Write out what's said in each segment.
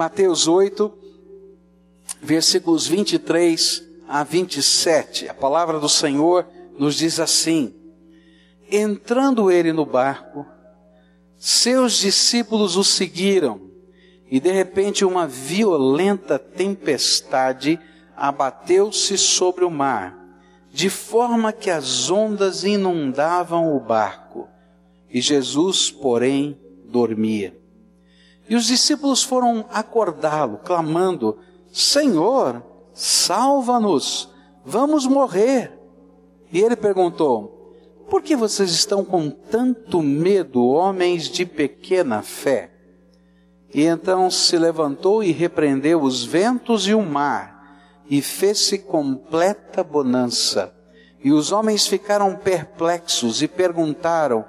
Mateus 8, versículos 23 a 27. A palavra do Senhor nos diz assim: Entrando ele no barco, seus discípulos o seguiram, e de repente uma violenta tempestade abateu-se sobre o mar, de forma que as ondas inundavam o barco, e Jesus, porém, dormia. E os discípulos foram acordá-lo, clamando: Senhor, salva-nos, vamos morrer. E ele perguntou: por que vocês estão com tanto medo, homens de pequena fé? E então se levantou e repreendeu os ventos e o mar, e fez-se completa bonança. E os homens ficaram perplexos e perguntaram: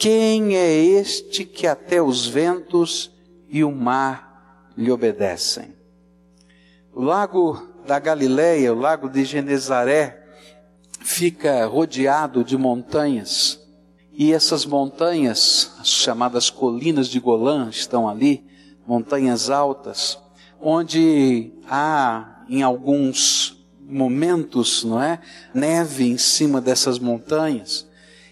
Quem é este que até os ventos e o mar lhe obedecem? O lago da Galileia, o lago de Genezaré, fica rodeado de montanhas. E essas montanhas, as chamadas colinas de Golã, estão ali, montanhas altas, onde há em alguns momentos, não é, neve em cima dessas montanhas.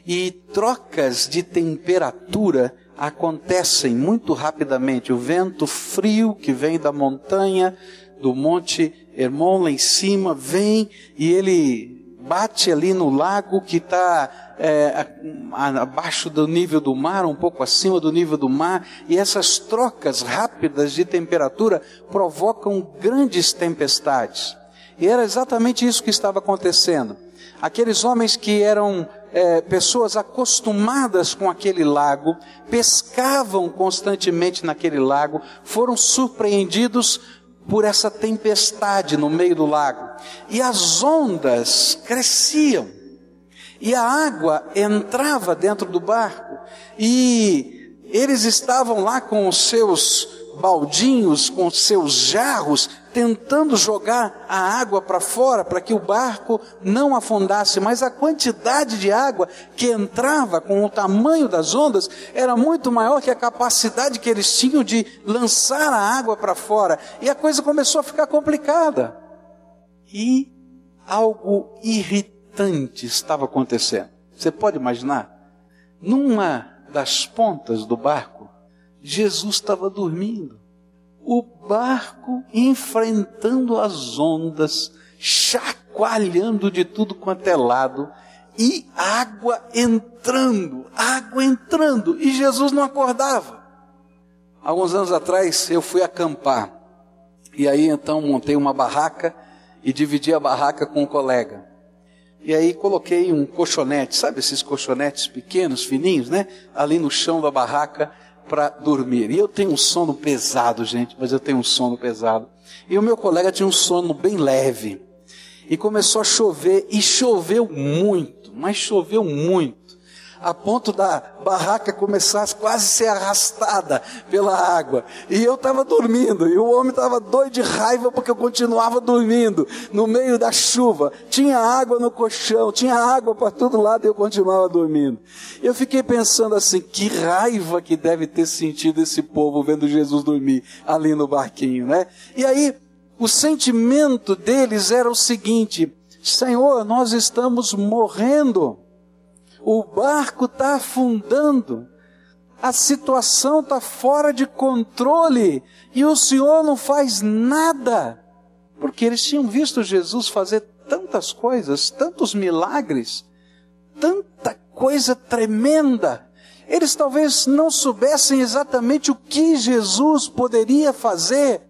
E trocas de temperatura acontecem muito rapidamente. O vento frio que vem da montanha, do monte Hermon lá em cima, vem e ele bate ali no lago que está é, abaixo do nível do mar, um pouco acima do nível do mar, e essas trocas rápidas de temperatura provocam grandes tempestades. E era exatamente isso que estava acontecendo. Aqueles homens que eram é, pessoas acostumadas com aquele lago, pescavam constantemente naquele lago, foram surpreendidos por essa tempestade no meio do lago. E as ondas cresciam. E a água entrava dentro do barco. E eles estavam lá com os seus baldinhos, com os seus jarros, tentando jogar a água para fora para que o barco não afundasse, mas a quantidade de água que entrava com o tamanho das ondas era muito maior que a capacidade que eles tinham de lançar a água para fora, e a coisa começou a ficar complicada. E algo irritante estava acontecendo. Você pode imaginar? Numa das pontas do barco, Jesus estava dormindo o barco enfrentando as ondas, chacoalhando de tudo quanto é lado, e água entrando, água entrando, e Jesus não acordava. Alguns anos atrás eu fui acampar, e aí então montei uma barraca e dividi a barraca com um colega. E aí coloquei um colchonete, sabe esses colchonetes pequenos, fininhos, né? Ali no chão da barraca para dormir. E eu tenho um sono pesado, gente, mas eu tenho um sono pesado. E o meu colega tinha um sono bem leve. E começou a chover, e choveu muito, mas choveu muito a ponto da barraca começar a quase ser arrastada pela água. E eu estava dormindo, e o homem estava doido de raiva porque eu continuava dormindo no meio da chuva. Tinha água no colchão, tinha água para todo lado e eu continuava dormindo. Eu fiquei pensando assim: que raiva que deve ter sentido esse povo vendo Jesus dormir ali no barquinho, né? E aí, o sentimento deles era o seguinte: Senhor, nós estamos morrendo o barco está afundando, a situação está fora de controle e o Senhor não faz nada, porque eles tinham visto Jesus fazer tantas coisas, tantos milagres, tanta coisa tremenda. Eles talvez não soubessem exatamente o que Jesus poderia fazer,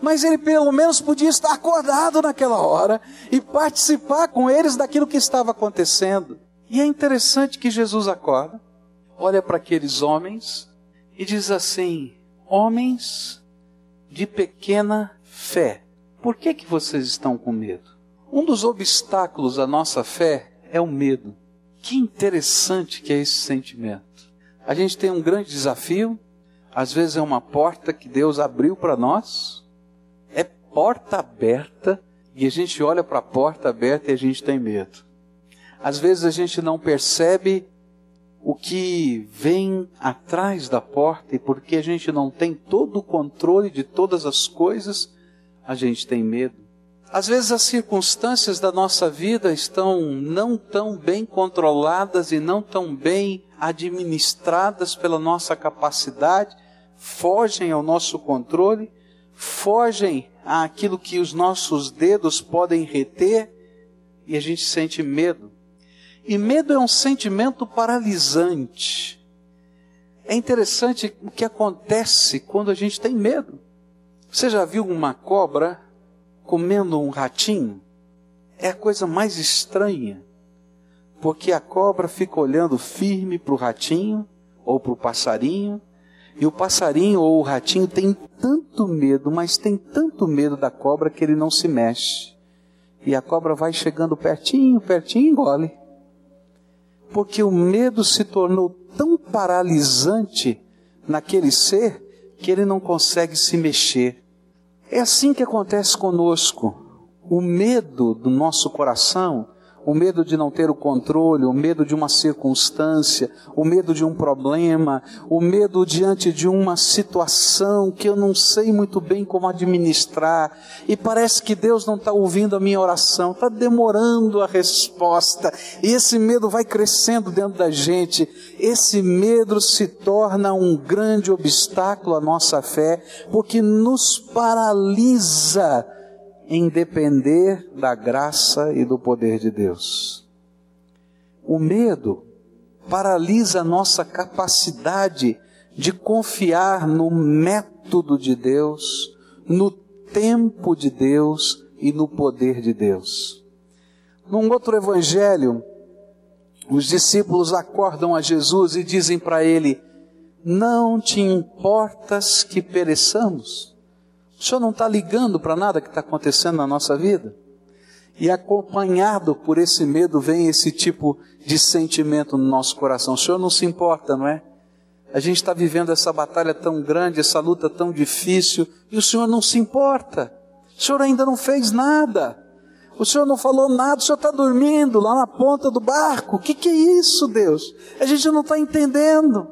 mas ele pelo menos podia estar acordado naquela hora e participar com eles daquilo que estava acontecendo. E é interessante que Jesus acorda, olha para aqueles homens e diz assim: Homens de pequena fé, por que, que vocês estão com medo? Um dos obstáculos à nossa fé é o medo. Que interessante que é esse sentimento. A gente tem um grande desafio, às vezes é uma porta que Deus abriu para nós, é porta aberta, e a gente olha para a porta aberta e a gente tem medo. Às vezes a gente não percebe o que vem atrás da porta e porque a gente não tem todo o controle de todas as coisas, a gente tem medo. Às vezes as circunstâncias da nossa vida estão não tão bem controladas e não tão bem administradas pela nossa capacidade, fogem ao nosso controle, fogem àquilo que os nossos dedos podem reter e a gente sente medo. E medo é um sentimento paralisante. É interessante o que acontece quando a gente tem medo. Você já viu uma cobra comendo um ratinho? É a coisa mais estranha. Porque a cobra fica olhando firme para o ratinho ou para o passarinho, e o passarinho ou o ratinho tem tanto medo, mas tem tanto medo da cobra que ele não se mexe. E a cobra vai chegando pertinho, pertinho e engole porque o medo se tornou tão paralisante naquele ser que ele não consegue se mexer. É assim que acontece conosco. O medo do nosso coração o medo de não ter o controle, o medo de uma circunstância, o medo de um problema, o medo diante de uma situação que eu não sei muito bem como administrar, e parece que Deus não está ouvindo a minha oração, está demorando a resposta, e esse medo vai crescendo dentro da gente, esse medo se torna um grande obstáculo à nossa fé, porque nos paralisa em depender da graça e do poder de Deus. O medo paralisa nossa capacidade de confiar no método de Deus, no tempo de Deus e no poder de Deus. Num outro evangelho, os discípulos acordam a Jesus e dizem para ele: Não te importas que pereçamos? O senhor não está ligando para nada que está acontecendo na nossa vida? E acompanhado por esse medo vem esse tipo de sentimento no nosso coração. O senhor não se importa, não é? A gente está vivendo essa batalha tão grande, essa luta tão difícil, e o senhor não se importa. O senhor ainda não fez nada. O senhor não falou nada, o senhor está dormindo lá na ponta do barco. O que, que é isso, Deus? A gente não está entendendo.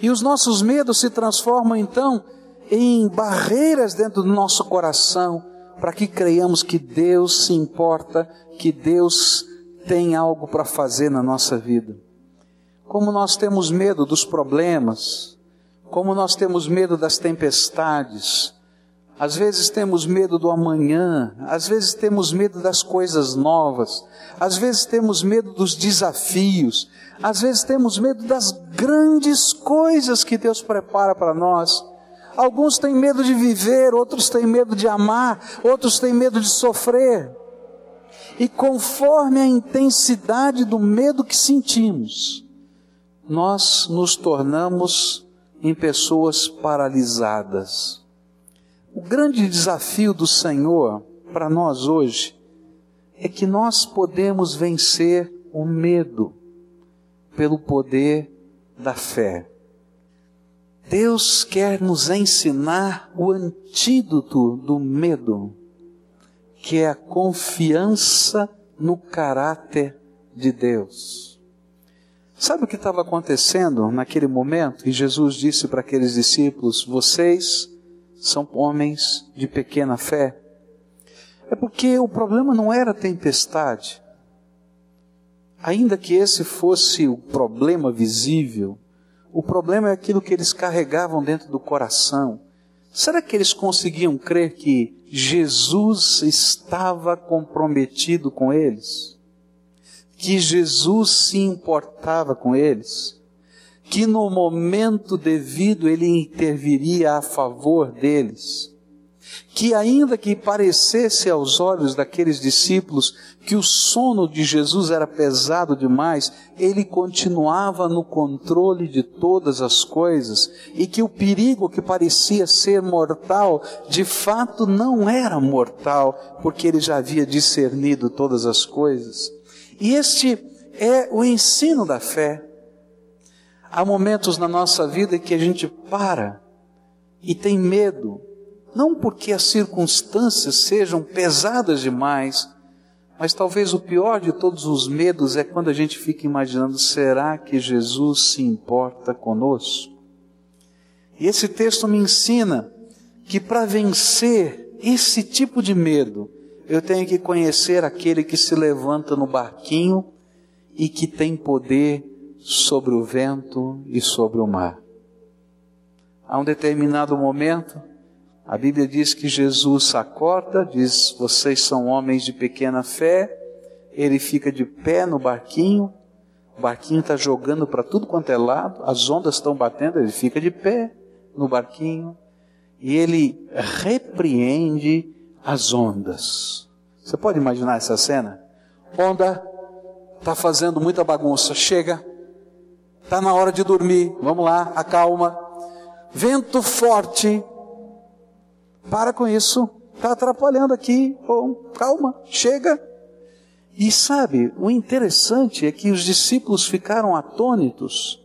E os nossos medos se transformam então em barreiras dentro do nosso coração para que creiamos que Deus se importa, que Deus tem algo para fazer na nossa vida. Como nós temos medo dos problemas, como nós temos medo das tempestades, às vezes temos medo do amanhã, às vezes temos medo das coisas novas, às vezes temos medo dos desafios, às vezes temos medo das grandes coisas que Deus prepara para nós. Alguns têm medo de viver, outros têm medo de amar, outros têm medo de sofrer. E conforme a intensidade do medo que sentimos, nós nos tornamos em pessoas paralisadas. O grande desafio do Senhor para nós hoje é que nós podemos vencer o medo pelo poder da fé. Deus quer nos ensinar o antídoto do medo, que é a confiança no caráter de Deus. Sabe o que estava acontecendo naquele momento? E Jesus disse para aqueles discípulos: Vocês são homens de pequena fé. É porque o problema não era a tempestade. Ainda que esse fosse o problema visível, o problema é aquilo que eles carregavam dentro do coração. Será que eles conseguiam crer que Jesus estava comprometido com eles? Que Jesus se importava com eles? Que no momento devido ele interviria a favor deles? Que, ainda que parecesse aos olhos daqueles discípulos que o sono de Jesus era pesado demais, ele continuava no controle de todas as coisas e que o perigo que parecia ser mortal, de fato não era mortal, porque ele já havia discernido todas as coisas. E este é o ensino da fé. Há momentos na nossa vida que a gente para e tem medo não porque as circunstâncias sejam pesadas demais, Mas talvez o pior de todos os medos é quando a gente fica imaginando: será que Jesus se importa conosco? E esse texto me ensina que para vencer esse tipo de medo, eu tenho que conhecer aquele que se levanta no barquinho e que tem poder sobre o vento e sobre o mar. A um determinado momento, a Bíblia diz que Jesus acorda, diz: Vocês são homens de pequena fé. Ele fica de pé no barquinho, o barquinho está jogando para tudo quanto é lado, as ondas estão batendo, ele fica de pé no barquinho e ele repreende as ondas. Você pode imaginar essa cena? Onda está fazendo muita bagunça, chega, está na hora de dormir, vamos lá, acalma. Vento forte, para com isso, está atrapalhando aqui, Bom, calma, chega. E sabe, o interessante é que os discípulos ficaram atônitos.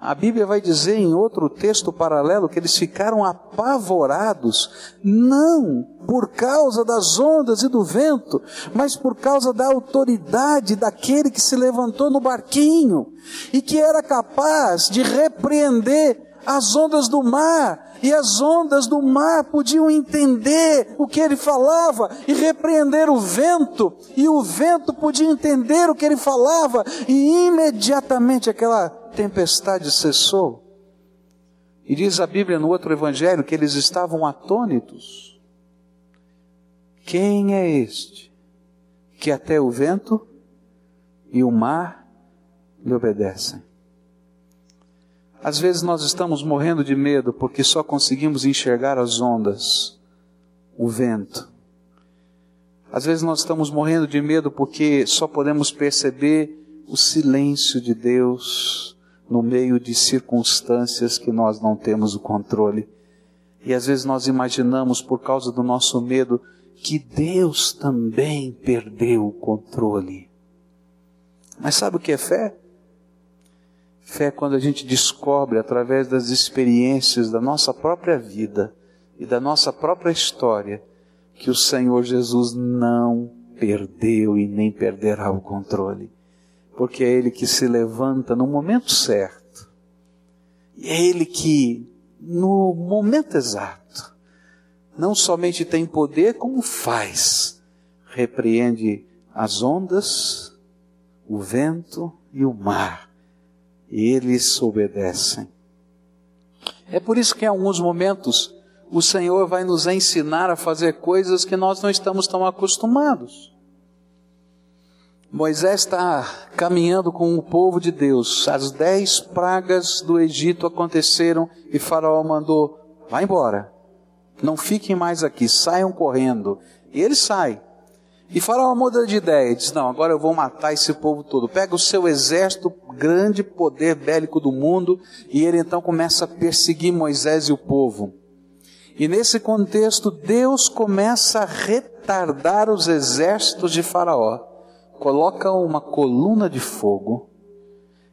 A Bíblia vai dizer em outro texto paralelo que eles ficaram apavorados, não por causa das ondas e do vento, mas por causa da autoridade daquele que se levantou no barquinho e que era capaz de repreender as ondas do mar, e as ondas do mar podiam entender o que ele falava e repreender o vento, e o vento podia entender o que ele falava, e imediatamente aquela tempestade cessou. E diz a Bíblia no outro evangelho que eles estavam atônitos. Quem é este que até o vento e o mar lhe obedecem? Às vezes nós estamos morrendo de medo porque só conseguimos enxergar as ondas, o vento. Às vezes nós estamos morrendo de medo porque só podemos perceber o silêncio de Deus no meio de circunstâncias que nós não temos o controle. E às vezes nós imaginamos, por causa do nosso medo, que Deus também perdeu o controle. Mas sabe o que é fé? Fé é quando a gente descobre, através das experiências da nossa própria vida e da nossa própria história, que o Senhor Jesus não perdeu e nem perderá o controle porque é Ele que se levanta no momento certo. E é Ele que, no momento exato, não somente tem poder, como faz. Repreende as ondas, o vento e o mar. Eles obedecem. É por isso que em alguns momentos o Senhor vai nos ensinar a fazer coisas que nós não estamos tão acostumados. Moisés está caminhando com o povo de Deus. As dez pragas do Egito aconteceram e Faraó mandou: vá embora, não fiquem mais aqui, saiam correndo. E ele sai. E Faraó muda de ideia, diz: não, agora eu vou matar esse povo todo. Pega o seu exército, grande poder bélico do mundo, e ele então começa a perseguir Moisés e o povo. E nesse contexto, Deus começa a retardar os exércitos de Faraó coloca uma coluna de fogo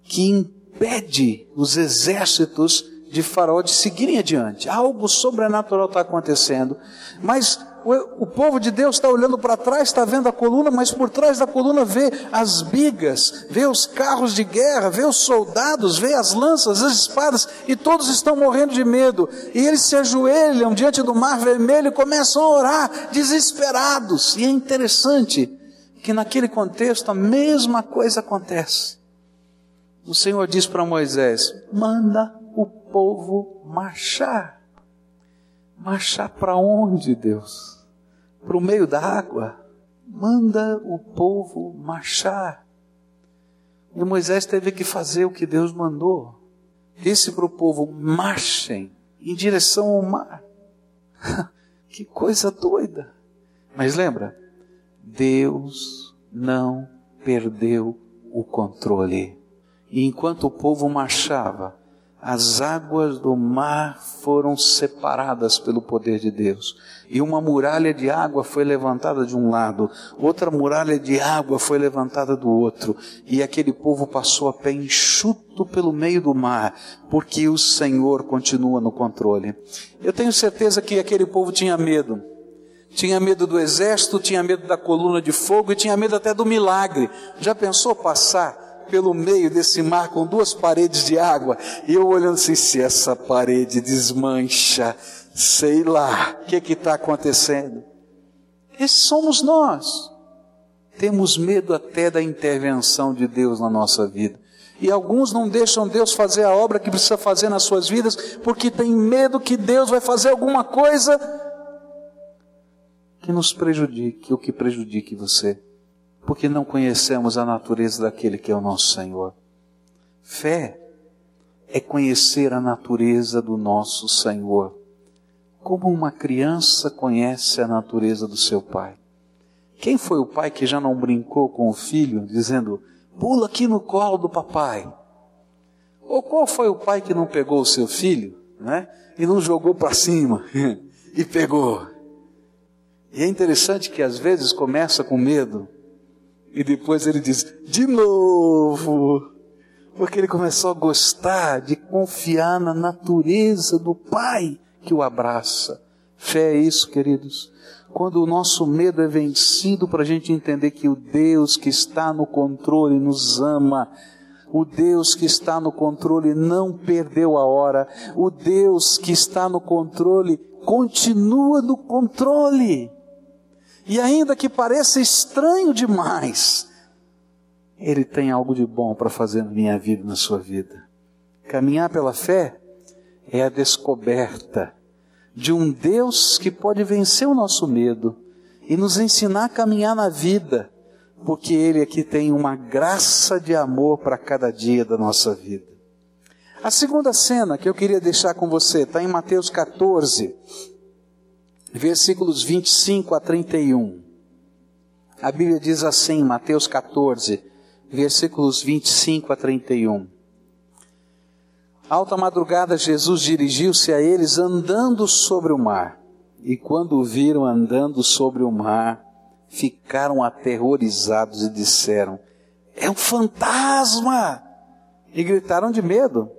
que impede os exércitos de Faraó de seguirem adiante. Algo sobrenatural está acontecendo, mas o, o, povo de Deus está olhando para trás, está vendo a coluna, mas por trás da coluna vê as bigas, vê os carros de guerra, vê os soldados, vê as lanças, as espadas, e todos estão morrendo de medo. E eles se ajoelham diante do mar vermelho e começam a orar, desesperados. E é interessante que naquele contexto a mesma coisa acontece. O Senhor diz para Moisés: manda o povo marchar. Marchar para onde, Deus? Para o meio da água? Manda o povo marchar. E Moisés teve que fazer o que Deus mandou. Disse para o povo: marchem em direção ao mar. que coisa doida. Mas lembra, Deus não perdeu o controle. E enquanto o povo marchava, as águas do mar foram separadas pelo poder de Deus. E uma muralha de água foi levantada de um lado, outra muralha de água foi levantada do outro, e aquele povo passou a pé enxuto pelo meio do mar, porque o Senhor continua no controle. Eu tenho certeza que aquele povo tinha medo tinha medo do exército, tinha medo da coluna de fogo e tinha medo até do milagre. Já pensou passar pelo meio desse mar com duas paredes de água e eu olhando assim, se essa parede desmancha, sei lá, o que está acontecendo? Esses somos nós. Temos medo até da intervenção de Deus na nossa vida. E alguns não deixam Deus fazer a obra que precisa fazer nas suas vidas, porque tem medo que Deus vai fazer alguma coisa que nos prejudique, ou que prejudique você, porque não conhecemos a natureza daquele que é o nosso Senhor. Fé é conhecer a natureza do nosso Senhor, como uma criança conhece a natureza do seu pai. Quem foi o pai que já não brincou com o filho, dizendo: pula aqui no colo do papai? Ou qual foi o pai que não pegou o seu filho, né? E não jogou para cima e pegou? E é interessante que às vezes começa com medo e depois ele diz, de novo. Porque ele começou a gostar de confiar na natureza do Pai que o abraça. Fé é isso, queridos. Quando o nosso medo é vencido para a gente entender que o Deus que está no controle nos ama, o Deus que está no controle não perdeu a hora, o Deus que está no controle continua no controle. E ainda que pareça estranho demais, Ele tem algo de bom para fazer na minha vida e na sua vida. Caminhar pela fé é a descoberta de um Deus que pode vencer o nosso medo e nos ensinar a caminhar na vida, porque Ele aqui tem uma graça de amor para cada dia da nossa vida. A segunda cena que eu queria deixar com você está em Mateus 14, versículos 25 a 31. A Bíblia diz assim, Mateus 14, versículos 25 a 31. Alta madrugada, Jesus dirigiu-se a eles andando sobre o mar. E quando o viram andando sobre o mar, ficaram aterrorizados e disseram: É um fantasma! E gritaram de medo.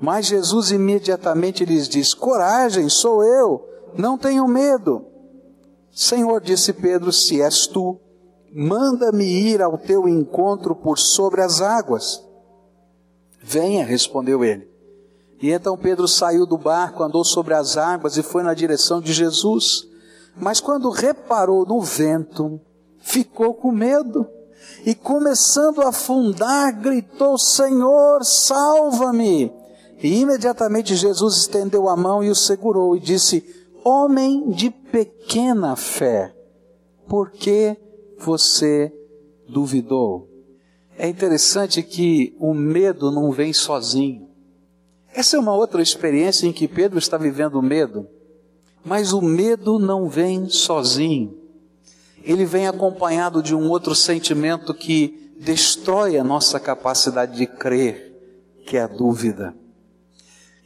Mas Jesus imediatamente lhes disse: Coragem, sou eu não tenham medo. Senhor, disse Pedro, se és tu, manda-me ir ao teu encontro por sobre as águas. Venha, respondeu ele. E então Pedro saiu do barco, andou sobre as águas e foi na direção de Jesus. Mas quando reparou no vento, ficou com medo. E começando a afundar, gritou: Senhor, salva-me! E imediatamente Jesus estendeu a mão e o segurou e disse: homem de pequena fé, por que você duvidou? É interessante que o medo não vem sozinho. Essa é uma outra experiência em que Pedro está vivendo medo, mas o medo não vem sozinho. Ele vem acompanhado de um outro sentimento que destrói a nossa capacidade de crer, que é a dúvida.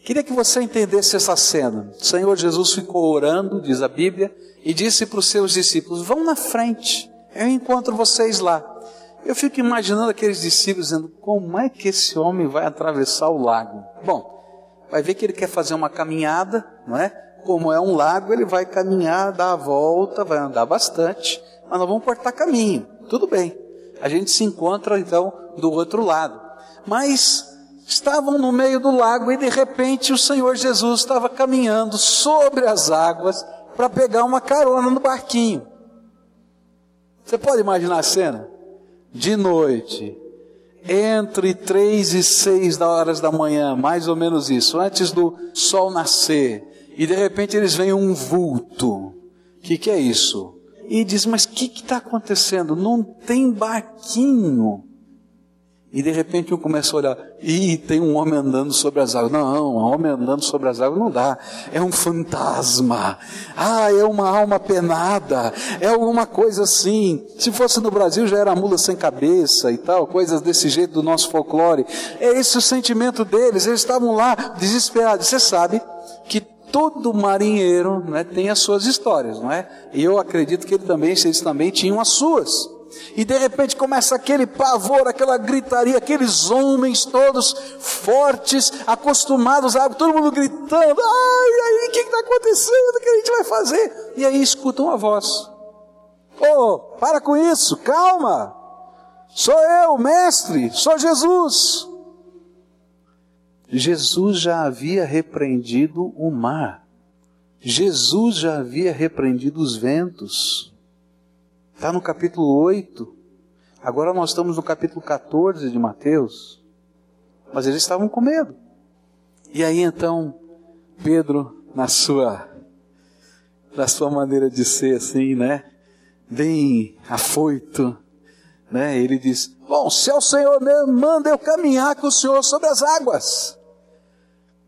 Queria que você entendesse essa cena. O Senhor Jesus ficou orando, diz a Bíblia, e disse para os seus discípulos: Vão na frente, eu encontro vocês lá. Eu fico imaginando aqueles discípulos dizendo: Como é que esse homem vai atravessar o lago? Bom, vai ver que ele quer fazer uma caminhada, não é? Como é um lago, ele vai caminhar, dar a volta, vai andar bastante, mas nós vamos cortar caminho. Tudo bem. A gente se encontra então do outro lado. Mas estavam no meio do lago e de repente o Senhor Jesus estava caminhando sobre as águas para pegar uma carona no barquinho. Você pode imaginar a cena? De noite, entre três e seis horas da manhã, mais ou menos isso, antes do sol nascer, e de repente eles veem um vulto. O que, que é isso? E diz, mas o que está acontecendo? Não tem barquinho. E de repente um começa a olhar, e tem um homem andando sobre as águas. Não, um homem andando sobre as águas não dá. É um fantasma. Ah, é uma alma penada. É alguma coisa assim. Se fosse no Brasil já era mula sem cabeça e tal, coisas desse jeito do nosso folclore. É esse o sentimento deles. Eles estavam lá desesperados. Você sabe que todo marinheiro né, tem as suas histórias, não é? E eu acredito que ele também, eles também tinham as suas. E de repente começa aquele pavor, aquela gritaria, aqueles homens todos fortes, acostumados a todo mundo gritando: ai, aí, o que está acontecendo? O que a gente vai fazer? E aí escutam uma voz: Oh, para com isso, calma. Sou eu, mestre, sou Jesus. Jesus já havia repreendido o mar. Jesus já havia repreendido os ventos. Está no capítulo 8. Agora nós estamos no capítulo 14 de Mateus. Mas eles estavam com medo. E aí então, Pedro, na sua, na sua maneira de ser assim, né? Bem afoito, né? Ele diz: Bom, se é o Senhor mesmo, manda eu caminhar com o Senhor sobre as águas.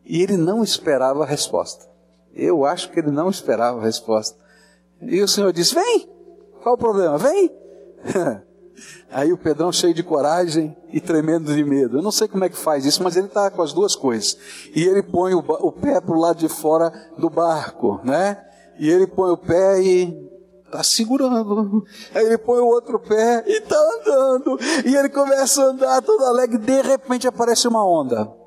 E ele não esperava a resposta. Eu acho que ele não esperava a resposta. E o Senhor disse: Vem, qual o problema? Vem. Aí o Pedrão, cheio de coragem e tremendo de medo. Eu não sei como é que faz isso, mas ele está com as duas coisas. E ele põe o, o pé para o lado de fora do barco, né? E ele põe o pé e está segurando. Aí ele põe o outro pé e está andando. E ele começa a andar todo alegre. De repente aparece uma onda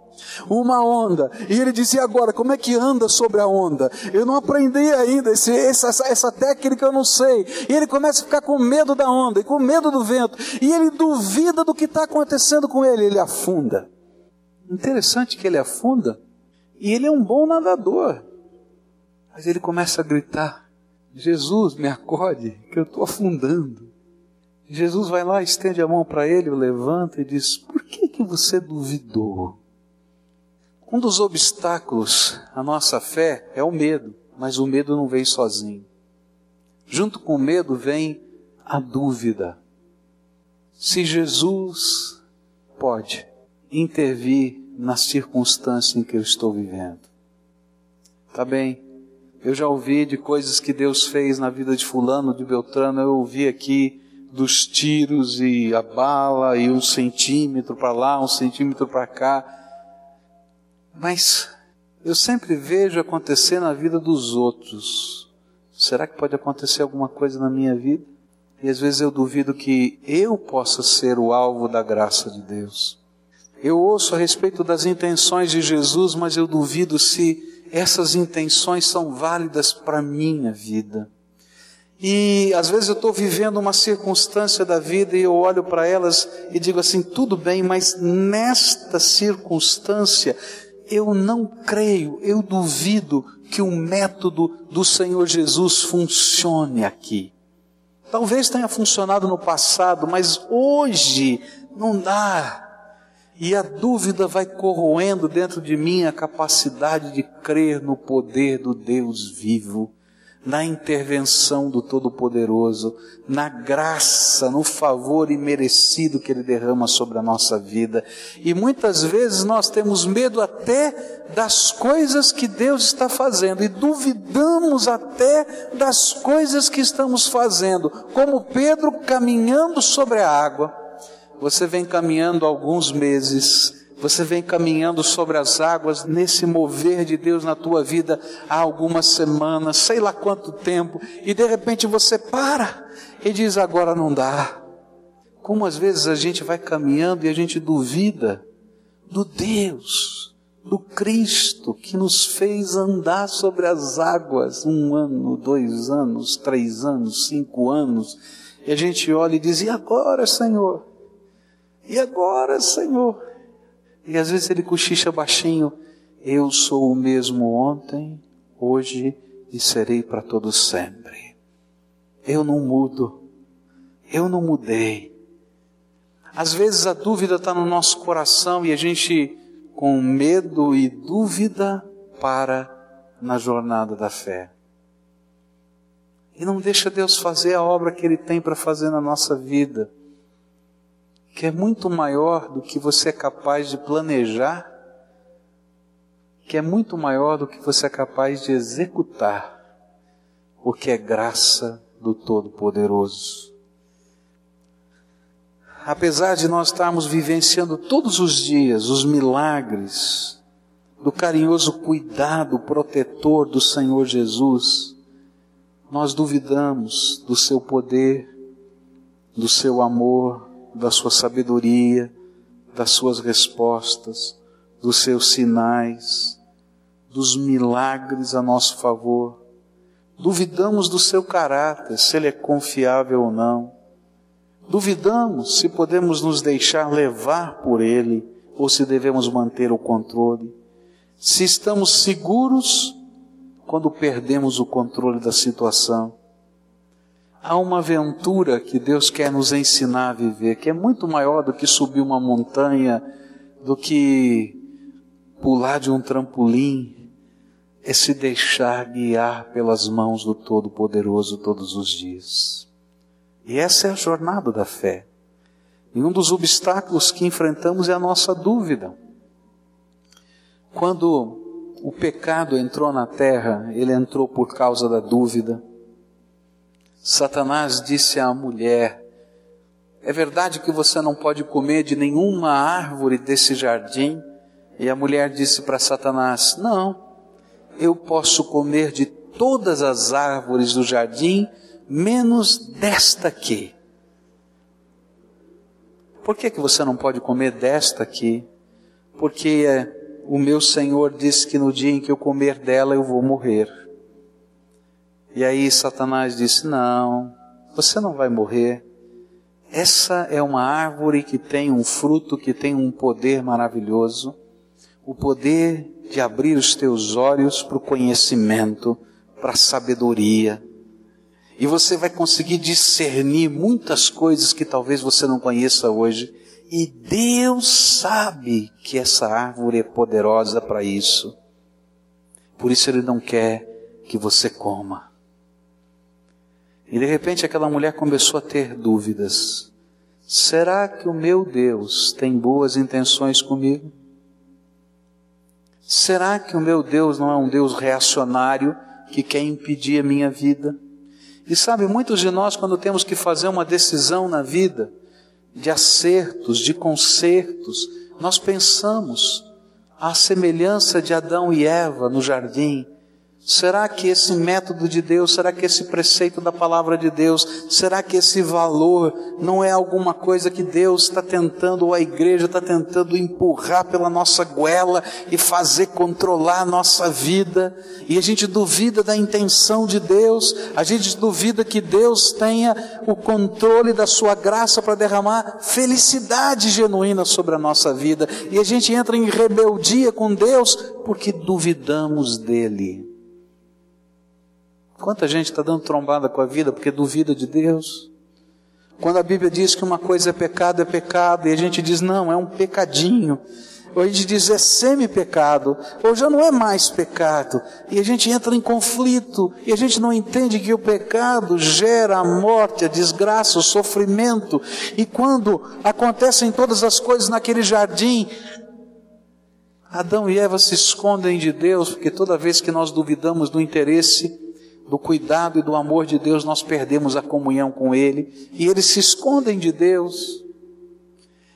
uma onda. E ele dizia agora, como é que anda sobre a onda? Eu não aprendi ainda, esse, essa, essa técnica eu não sei. E ele começa a ficar com medo da onda e com medo do vento. E ele duvida do que está acontecendo com ele, ele afunda. Interessante que ele afunda. E ele é um bom nadador. Mas ele começa a gritar: Jesus, me acorde, que eu estou afundando. Jesus vai lá, estende a mão para ele, o levanta e diz: Por que, que você duvidou? Um dos obstáculos à nossa fé é o medo, mas o medo não vem sozinho. Junto com o medo vem a dúvida. Se Jesus pode intervir na circunstância em que eu estou vivendo. Tá bem, eu já ouvi de coisas que Deus fez na vida de Fulano, de Beltrano, eu ouvi aqui dos tiros e a bala e um centímetro para lá, um centímetro para cá. Mas eu sempre vejo acontecer na vida dos outros. Será que pode acontecer alguma coisa na minha vida? E às vezes eu duvido que eu possa ser o alvo da graça de Deus. Eu ouço a respeito das intenções de Jesus, mas eu duvido se essas intenções são válidas para a minha vida. E às vezes eu estou vivendo uma circunstância da vida e eu olho para elas e digo assim: tudo bem, mas nesta circunstância eu não creio, eu duvido que o método do Senhor Jesus funcione aqui. Talvez tenha funcionado no passado, mas hoje não dá. E a dúvida vai corroendo dentro de mim a capacidade de crer no poder do Deus vivo na intervenção do Todo-Poderoso, na graça, no favor imerecido que Ele derrama sobre a nossa vida. E muitas vezes nós temos medo até das coisas que Deus está fazendo e duvidamos até das coisas que estamos fazendo, como Pedro caminhando sobre a água. Você vem caminhando alguns meses, você vem caminhando sobre as águas nesse mover de Deus na tua vida há algumas semanas, sei lá quanto tempo, e de repente você para e diz: agora não dá. Como às vezes a gente vai caminhando e a gente duvida do Deus, do Cristo que nos fez andar sobre as águas um ano, dois anos, três anos, cinco anos, e a gente olha e diz: e agora, Senhor? E agora, Senhor? E às vezes ele cochicha baixinho: Eu sou o mesmo ontem, hoje e serei para todos sempre. Eu não mudo. Eu não mudei. Às vezes a dúvida está no nosso coração e a gente, com medo e dúvida, para na jornada da fé. E não deixa Deus fazer a obra que Ele tem para fazer na nossa vida que é muito maior do que você é capaz de planejar, que é muito maior do que você é capaz de executar, porque é graça do Todo-Poderoso. Apesar de nós estarmos vivenciando todos os dias os milagres do carinhoso cuidado protetor do Senhor Jesus, nós duvidamos do seu poder do seu amor, da sua sabedoria, das suas respostas, dos seus sinais, dos milagres a nosso favor. Duvidamos do seu caráter, se ele é confiável ou não. Duvidamos se podemos nos deixar levar por ele ou se devemos manter o controle. Se estamos seguros quando perdemos o controle da situação. Há uma aventura que Deus quer nos ensinar a viver, que é muito maior do que subir uma montanha, do que pular de um trampolim, é se deixar guiar pelas mãos do Todo-Poderoso todos os dias. E essa é a jornada da fé. E um dos obstáculos que enfrentamos é a nossa dúvida. Quando o pecado entrou na terra, ele entrou por causa da dúvida. Satanás disse à mulher: É verdade que você não pode comer de nenhuma árvore desse jardim? E a mulher disse para Satanás: Não, eu posso comer de todas as árvores do jardim, menos desta aqui. Por que, que você não pode comer desta aqui? Porque é, o meu Senhor disse que no dia em que eu comer dela eu vou morrer. E aí Satanás disse: Não, você não vai morrer. Essa é uma árvore que tem um fruto, que tem um poder maravilhoso o poder de abrir os teus olhos para o conhecimento, para a sabedoria. E você vai conseguir discernir muitas coisas que talvez você não conheça hoje. E Deus sabe que essa árvore é poderosa para isso. Por isso Ele não quer que você coma. E de repente aquela mulher começou a ter dúvidas. Será que o meu Deus tem boas intenções comigo? Será que o meu Deus não é um Deus reacionário que quer impedir a minha vida? E sabe, muitos de nós, quando temos que fazer uma decisão na vida, de acertos, de consertos, nós pensamos à semelhança de Adão e Eva no jardim, Será que esse método de Deus, será que esse preceito da palavra de Deus, será que esse valor não é alguma coisa que Deus está tentando, ou a igreja está tentando empurrar pela nossa goela e fazer controlar a nossa vida? E a gente duvida da intenção de Deus, a gente duvida que Deus tenha o controle da sua graça para derramar felicidade genuína sobre a nossa vida, e a gente entra em rebeldia com Deus porque duvidamos dEle. Quanta gente está dando trombada com a vida porque duvida de Deus? Quando a Bíblia diz que uma coisa é pecado, é pecado, e a gente diz, não, é um pecadinho. Ou a gente diz, é semi-pecado, ou já não é mais pecado. E a gente entra em conflito, e a gente não entende que o pecado gera a morte, a desgraça, o sofrimento. E quando acontecem todas as coisas naquele jardim, Adão e Eva se escondem de Deus, porque toda vez que nós duvidamos do interesse do cuidado e do amor de Deus, nós perdemos a comunhão com Ele e eles se escondem de Deus.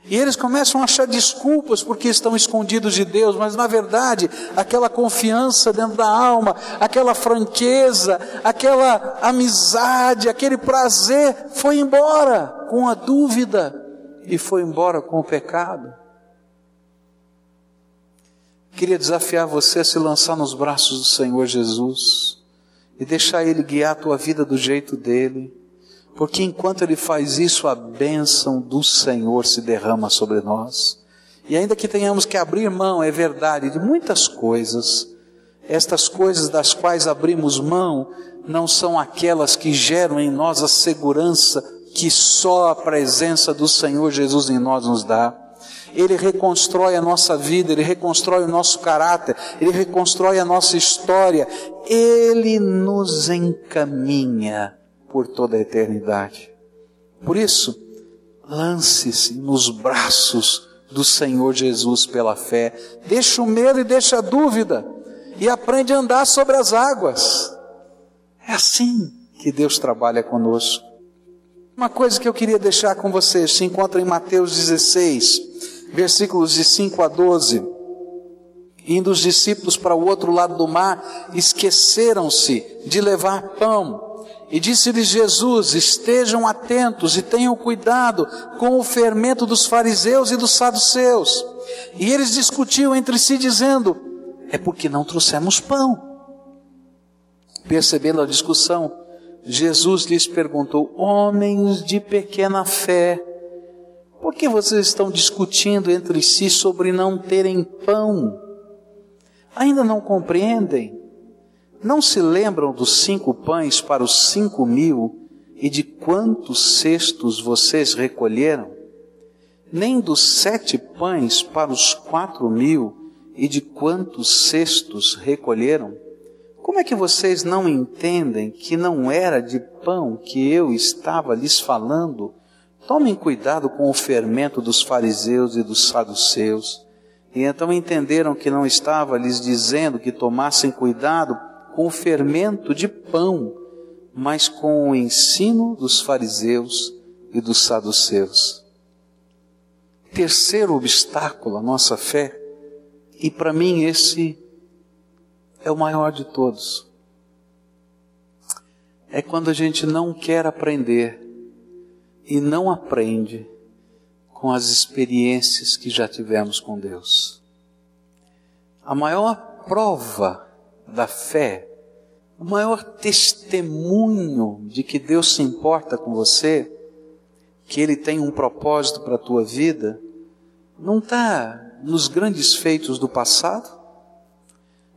E eles começam a achar desculpas porque estão escondidos de Deus, mas na verdade, aquela confiança dentro da alma, aquela franqueza, aquela amizade, aquele prazer foi embora com a dúvida e foi embora com o pecado. Queria desafiar você a se lançar nos braços do Senhor Jesus e deixar Ele guiar a tua vida do jeito dele, porque enquanto Ele faz isso, a bênção do Senhor se derrama sobre nós. E ainda que tenhamos que abrir mão, é verdade, de muitas coisas, estas coisas das quais abrimos mão não são aquelas que geram em nós a segurança que só a presença do Senhor Jesus em nós nos dá. Ele reconstrói a nossa vida, Ele reconstrói o nosso caráter, Ele reconstrói a nossa história, Ele nos encaminha por toda a eternidade. Por isso, lance-se nos braços do Senhor Jesus pela fé, deixa o medo e deixa a dúvida, e aprende a andar sobre as águas. É assim que Deus trabalha conosco. Uma coisa que eu queria deixar com vocês se encontra em Mateus 16, versículos de 5 a 12. Indo os discípulos para o outro lado do mar, esqueceram-se de levar pão. E disse-lhes Jesus: Estejam atentos e tenham cuidado com o fermento dos fariseus e dos saduceus. E eles discutiam entre si, dizendo: É porque não trouxemos pão. Percebendo a discussão, Jesus lhes perguntou: Homens de pequena fé, por que vocês estão discutindo entre si sobre não terem pão? Ainda não compreendem? Não se lembram dos cinco pães para os cinco mil e de quantos cestos vocês recolheram? Nem dos sete pães para os quatro mil e de quantos cestos recolheram? Como é que vocês não entendem que não era de pão que eu estava lhes falando? Tomem cuidado com o fermento dos fariseus e dos saduceus. E então entenderam que não estava lhes dizendo que tomassem cuidado com o fermento de pão, mas com o ensino dos fariseus e dos saduceus. Terceiro obstáculo à nossa fé, e para mim esse é o maior de todos, é quando a gente não quer aprender e não aprende com as experiências que já tivemos com Deus. A maior prova da fé o maior testemunho de que Deus se importa com você, que Ele tem um propósito para a tua vida, não está nos grandes feitos do passado,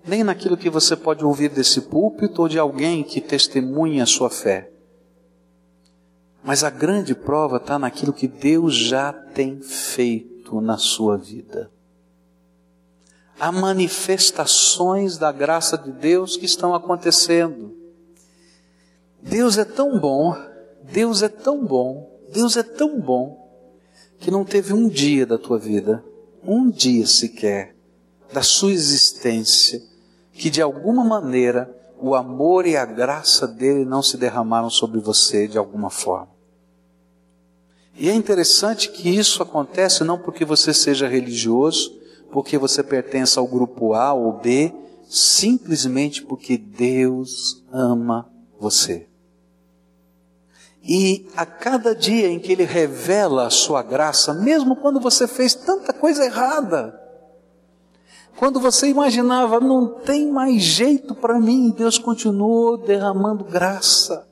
nem naquilo que você pode ouvir desse púlpito ou de alguém que testemunha a sua fé. Mas a grande prova está naquilo que Deus já tem feito na sua vida há manifestações da graça de Deus que estão acontecendo. Deus é tão bom, Deus é tão bom, Deus é tão bom, que não teve um dia da tua vida, um dia sequer, da sua existência, que de alguma maneira o amor e a graça dele não se derramaram sobre você de alguma forma. E é interessante que isso acontece não porque você seja religioso, porque você pertence ao grupo A ou B, simplesmente porque Deus ama você. E a cada dia em que Ele revela a sua graça, mesmo quando você fez tanta coisa errada, quando você imaginava, não tem mais jeito para mim, Deus continuou derramando graça.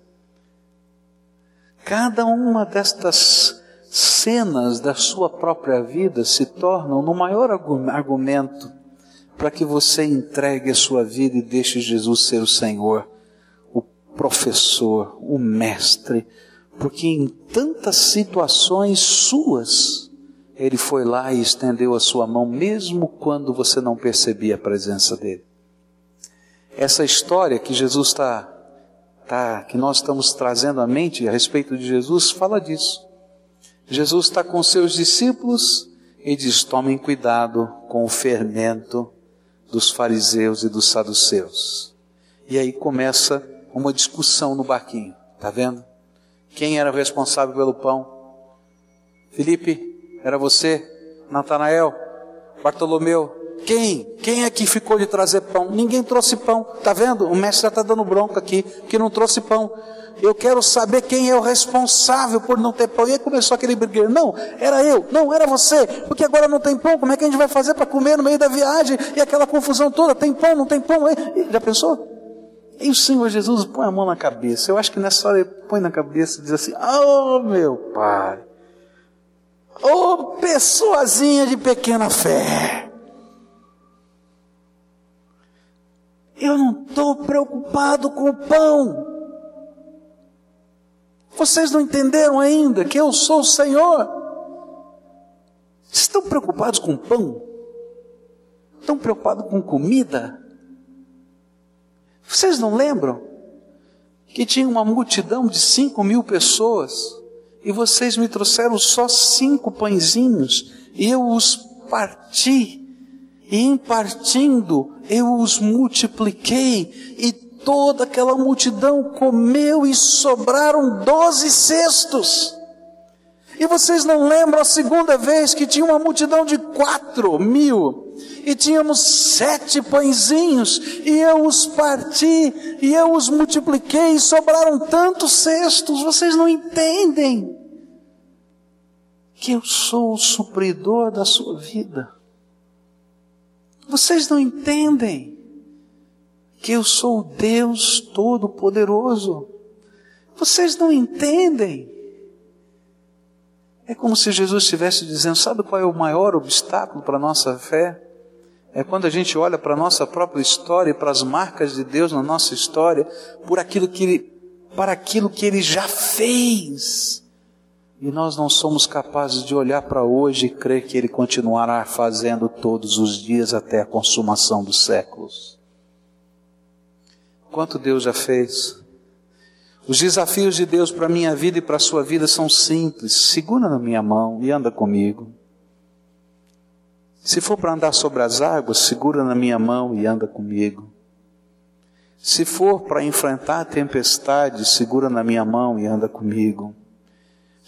Cada uma destas cenas da sua própria vida se tornam no maior argumento para que você entregue a sua vida e deixe Jesus ser o Senhor, o professor, o mestre, porque em tantas situações suas, ele foi lá e estendeu a sua mão, mesmo quando você não percebia a presença dele. Essa história que Jesus está, tá, que nós estamos trazendo à mente a respeito de Jesus, fala disso. Jesus está com seus discípulos e diz: tomem cuidado com o fermento dos fariseus e dos saduceus. E aí começa uma discussão no barquinho, tá vendo? Quem era o responsável pelo pão? Felipe, era você? Natanael? Bartolomeu? Quem? Quem é que ficou de trazer pão? Ninguém trouxe pão, tá vendo? O mestre já está dando bronca aqui, que não trouxe pão eu quero saber quem é o responsável por não ter pão. E aí começou aquele brigueiro, não, era eu, não, era você, porque agora não tem pão, como é que a gente vai fazer para comer no meio da viagem? E aquela confusão toda, tem pão, não tem pão? E, já pensou? E o Senhor Jesus põe a mão na cabeça. Eu acho que nessa hora ele põe na cabeça e diz assim: Oh, meu Pai, oh, pessoazinha de pequena fé. Eu não estou preocupado com o pão. Vocês não entenderam ainda que eu sou o Senhor? Vocês estão preocupados com pão? Estão preocupados com comida? Vocês não lembram que tinha uma multidão de cinco mil pessoas e vocês me trouxeram só cinco pãezinhos e eu os parti e em partindo eu os multipliquei e toda aquela multidão comeu e sobraram doze cestos. E vocês não lembram a segunda vez que tinha uma multidão de quatro mil e tínhamos sete pãezinhos e eu os parti e eu os multipliquei e sobraram tantos cestos. Vocês não entendem que eu sou o supridor da sua vida. Vocês não entendem que eu sou o Deus Todo-Poderoso. Vocês não entendem é como se Jesus estivesse dizendo: sabe qual é o maior obstáculo para a nossa fé? É quando a gente olha para a nossa própria história e para as marcas de Deus na nossa história, por aquilo que ele, para aquilo que Ele já fez. E nós não somos capazes de olhar para hoje e crer que Ele continuará fazendo todos os dias até a consumação dos séculos. Quanto Deus já fez? Os desafios de Deus para a minha vida e para a sua vida são simples. Segura na minha mão e anda comigo. Se for para andar sobre as águas, segura na minha mão e anda comigo. Se for para enfrentar a tempestade, segura na minha mão e anda comigo.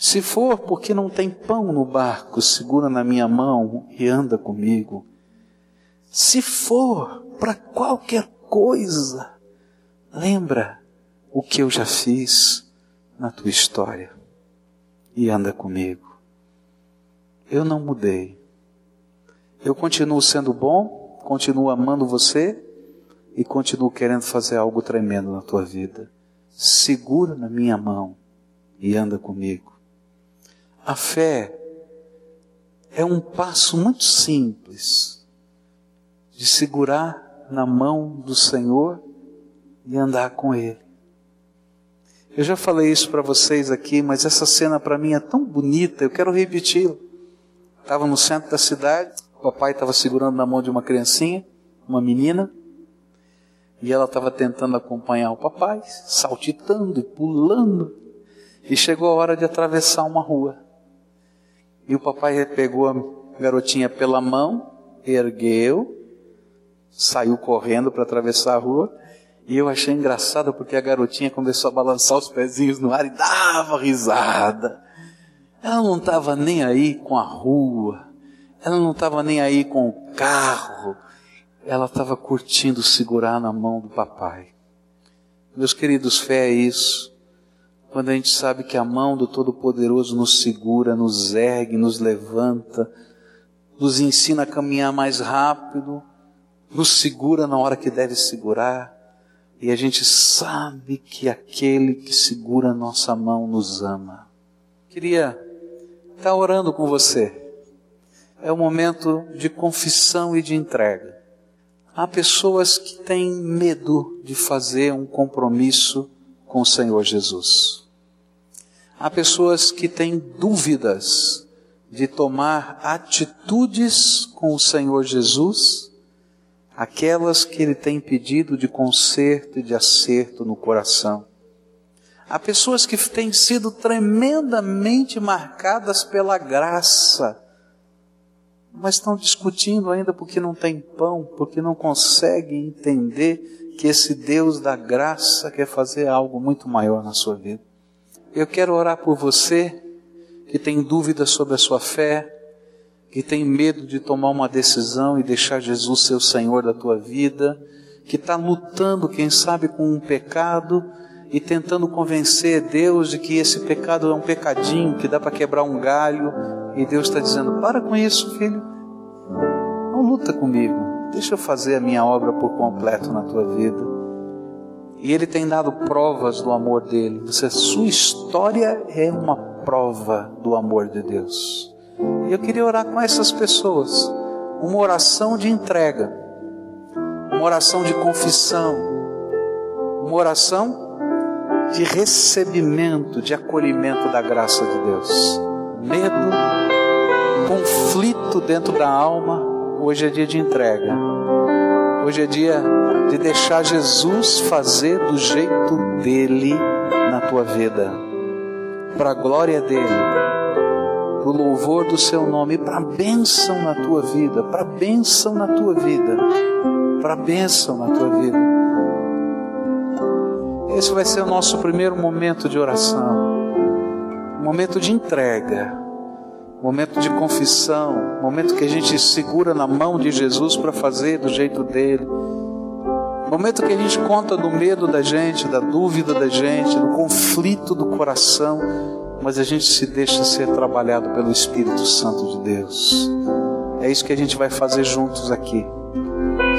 Se for porque não tem pão no barco, segura na minha mão e anda comigo. Se for para qualquer coisa, lembra o que eu já fiz na tua história e anda comigo. Eu não mudei. Eu continuo sendo bom, continuo amando você e continuo querendo fazer algo tremendo na tua vida. Segura na minha mão e anda comigo. A fé é um passo muito simples de segurar na mão do Senhor e andar com Ele. Eu já falei isso para vocês aqui, mas essa cena para mim é tão bonita, eu quero repeti-la. Estava no centro da cidade, o papai estava segurando na mão de uma criancinha, uma menina, e ela estava tentando acompanhar o papai, saltitando e pulando, e chegou a hora de atravessar uma rua. E o papai pegou a garotinha pela mão, ergueu, saiu correndo para atravessar a rua, e eu achei engraçado porque a garotinha começou a balançar os pezinhos no ar e dava risada. Ela não estava nem aí com a rua, ela não estava nem aí com o carro, ela estava curtindo segurar na mão do papai. Meus queridos, fé é isso. Quando a gente sabe que a mão do Todo-Poderoso nos segura, nos ergue, nos levanta, nos ensina a caminhar mais rápido, nos segura na hora que deve segurar e a gente sabe que aquele que segura a nossa mão nos ama. Queria estar orando com você. É um momento de confissão e de entrega. Há pessoas que têm medo de fazer um compromisso com o Senhor Jesus. Há pessoas que têm dúvidas de tomar atitudes com o Senhor Jesus aquelas que ele tem pedido de conserto e de acerto no coração. Há pessoas que têm sido tremendamente marcadas pela graça, mas estão discutindo ainda porque não tem pão, porque não conseguem entender que esse Deus da graça quer fazer algo muito maior na sua vida. Eu quero orar por você que tem dúvidas sobre a sua fé, que tem medo de tomar uma decisão e deixar Jesus ser o Senhor da tua vida, que está lutando, quem sabe, com um pecado e tentando convencer Deus de que esse pecado é um pecadinho, que dá para quebrar um galho, e Deus está dizendo: para com isso, filho, não luta comigo, deixa eu fazer a minha obra por completo na tua vida. E Ele tem dado provas do amor dele. Você, sua história é uma prova do amor de Deus. E eu queria orar com essas pessoas. Uma oração de entrega, uma oração de confissão, uma oração de recebimento, de acolhimento da graça de Deus. Medo, conflito dentro da alma, hoje é dia de entrega. Hoje é dia de deixar Jesus fazer do jeito dele na tua vida, para a glória dele. Para o louvor do seu nome, para bênção na tua vida, para bênção na tua vida, para bênção na tua vida. Esse vai ser o nosso primeiro momento de oração, momento de entrega momento de confissão, momento que a gente segura na mão de Jesus para fazer do jeito dele. Momento que a gente conta do medo da gente, da dúvida da gente, do conflito do coração, mas a gente se deixa ser trabalhado pelo Espírito Santo de Deus. É isso que a gente vai fazer juntos aqui.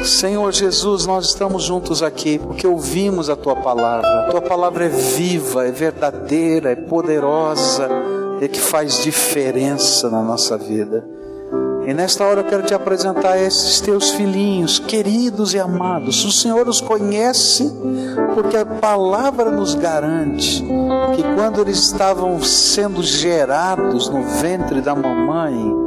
Senhor Jesus, nós estamos juntos aqui porque ouvimos a tua palavra. A tua palavra é viva, é verdadeira, é poderosa, é que faz diferença na nossa vida. E nesta hora eu quero te apresentar esses teus filhinhos, queridos e amados. O Senhor os conhece, porque a palavra nos garante que quando eles estavam sendo gerados no ventre da mamãe,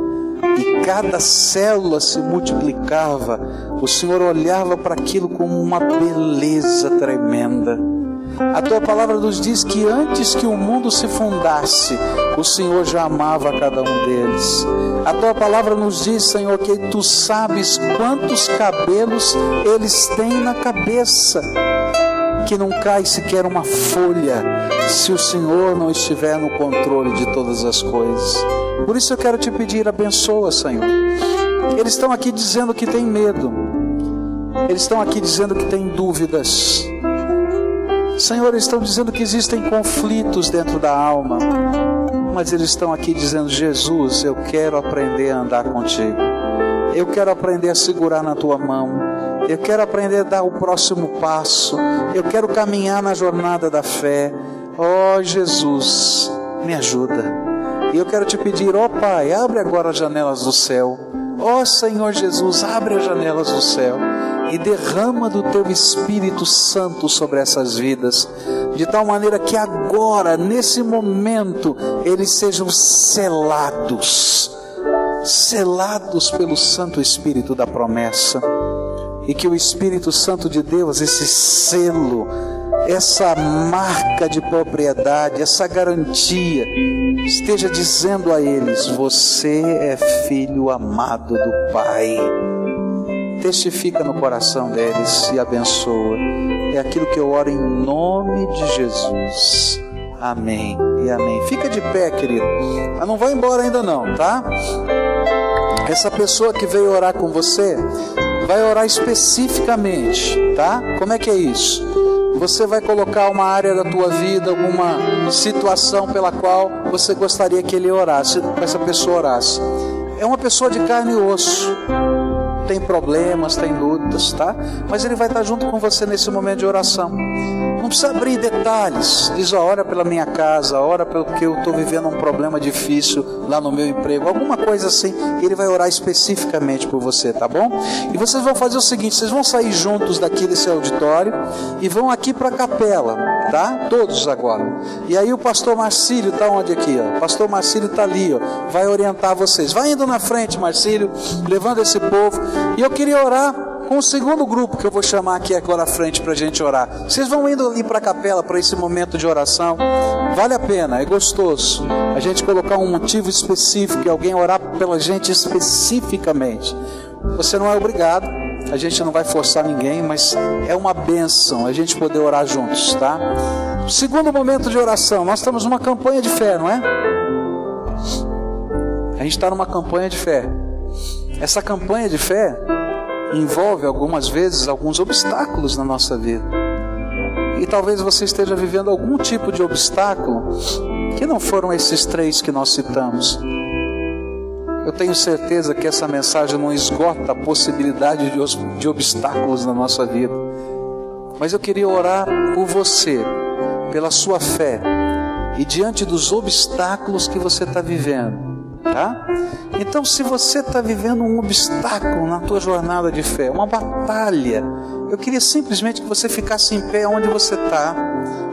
e cada célula se multiplicava, o Senhor olhava para aquilo como uma beleza tremenda. A tua palavra nos diz que antes que o mundo se fundasse, o Senhor já amava cada um deles. A tua palavra nos diz, Senhor, que tu sabes quantos cabelos eles têm na cabeça, que não cai sequer uma folha, se o Senhor não estiver no controle de todas as coisas. Por isso eu quero te pedir, abençoa, Senhor. Eles estão aqui dizendo que tem medo. Eles estão aqui dizendo que tem dúvidas. Senhor, estão dizendo que existem conflitos dentro da alma, mas eles estão aqui dizendo: Jesus, eu quero aprender a andar contigo, eu quero aprender a segurar na tua mão, eu quero aprender a dar o próximo passo, eu quero caminhar na jornada da fé. Ó oh, Jesus, me ajuda. E eu quero te pedir, ó oh, Pai, abre agora as janelas do céu. Ó oh, Senhor Jesus, abre as janelas do céu e derrama do teu Espírito Santo sobre essas vidas, de tal maneira que agora, nesse momento, eles sejam selados, selados pelo Santo Espírito da promessa, e que o Espírito Santo de Deus, esse selo, essa marca de propriedade, essa garantia, esteja dizendo a eles: Você é filho amado do Pai testifica no coração deles e abençoa. É aquilo que eu oro em nome de Jesus. Amém e amém. Fica de pé, querido. Mas não vai embora ainda não, tá? Essa pessoa que veio orar com você vai orar especificamente, tá? Como é que é isso? Você vai colocar uma área da tua vida, alguma situação pela qual você gostaria que ele orasse, que essa pessoa orasse. É uma pessoa de carne e osso tem problemas, tem lutas, tá? Mas Ele vai estar junto com você nesse momento de oração. Precisa abrir detalhes. Diz, ó, ora pela minha casa, ora porque eu estou vivendo um problema difícil lá no meu emprego, alguma coisa assim. Ele vai orar especificamente por você, tá bom? E vocês vão fazer o seguinte: vocês vão sair juntos daqui desse auditório e vão aqui para a capela, tá? Todos agora. E aí o pastor Marcílio está onde aqui, ó? O pastor Marcílio está ali, ó. Vai orientar vocês. Vai indo na frente, Marcílio, levando esse povo. E eu queria orar o segundo grupo que eu vou chamar aqui agora à frente para a gente orar. Vocês vão indo ali para a capela para esse momento de oração. Vale a pena, é gostoso. A gente colocar um motivo específico e alguém orar pela gente especificamente. Você não é obrigado, a gente não vai forçar ninguém, mas é uma benção a gente poder orar juntos, tá? Segundo momento de oração, nós estamos numa campanha de fé, não é? A gente está numa campanha de fé. Essa campanha de fé envolve algumas vezes alguns obstáculos na nossa vida. E talvez você esteja vivendo algum tipo de obstáculo que não foram esses três que nós citamos. Eu tenho certeza que essa mensagem não esgota a possibilidade de, obstáculos na nossa vida. Mas eu queria orar por você, pela sua fé e diante dos obstáculos que você está vivendo tá? Então, se você está vivendo um obstáculo na tua jornada de fé, uma batalha, eu queria simplesmente que você ficasse em pé onde você está.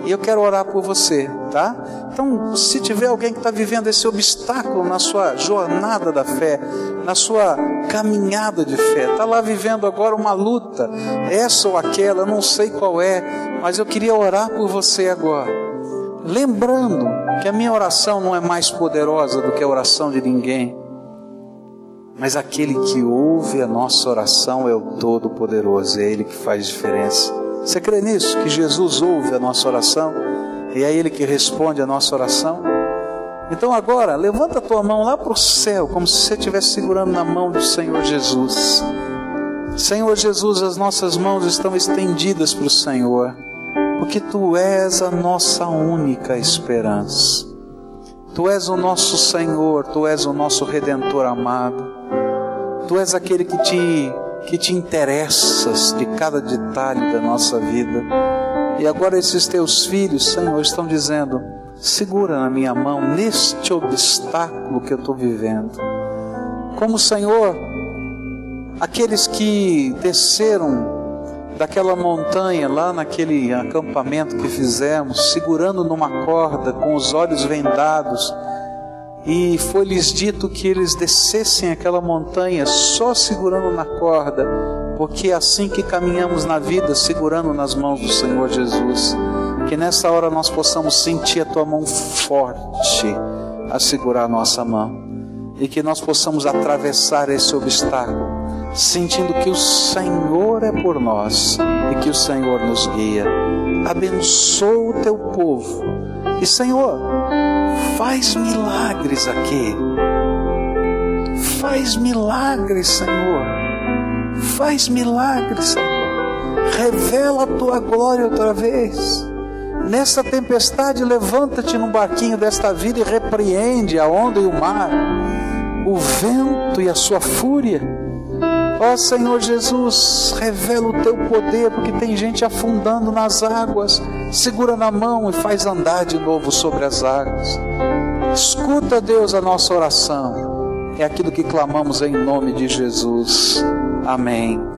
E eu quero orar por você, tá? Então, se tiver alguém que está vivendo esse obstáculo na sua jornada da fé, na sua caminhada de fé, está lá vivendo agora uma luta, essa ou aquela, não sei qual é, mas eu queria orar por você agora. Lembrando que a minha oração não é mais poderosa do que a oração de ninguém, mas aquele que ouve a nossa oração é o Todo-Poderoso, é Ele que faz diferença. Você crê nisso? Que Jesus ouve a nossa oração e é Ele que responde a nossa oração? Então agora, levanta a tua mão lá para o céu, como se você estivesse segurando na mão do Senhor Jesus. Senhor Jesus, as nossas mãos estão estendidas para o Senhor, porque Tu és a nossa única esperança. Tu és o nosso Senhor, Tu és o nosso Redentor amado. Tu és aquele que te, que te interessas de cada detalhe da nossa vida. E agora esses teus filhos, Senhor, estão dizendo: segura na minha mão neste obstáculo que eu estou vivendo. Como, Senhor, aqueles que desceram daquela montanha lá naquele acampamento que fizemos, segurando numa corda com os olhos vendados, e foi-lhes dito que eles descessem aquela montanha só segurando na corda, porque é assim que caminhamos na vida, segurando nas mãos do Senhor Jesus. Que nessa hora nós possamos sentir a tua mão forte a segurar a nossa mão. E que nós possamos atravessar esse obstáculo, sentindo que o Senhor é por nós e que o Senhor nos guia. Abençoa o teu povo e, Senhor, faz milagres aqui. Faz milagres, Senhor. Faz milagres, Senhor. Revela a tua glória outra vez. Nessa tempestade, levanta-te no barquinho desta vida e repreende a onda e o mar o vento e a sua fúria. Ó Senhor Jesus, revela o teu poder, porque tem gente afundando nas águas. Segura na mão e faz andar de novo sobre as águas. Escuta, Deus, a nossa oração. É aquilo que clamamos em nome de Jesus. Amém.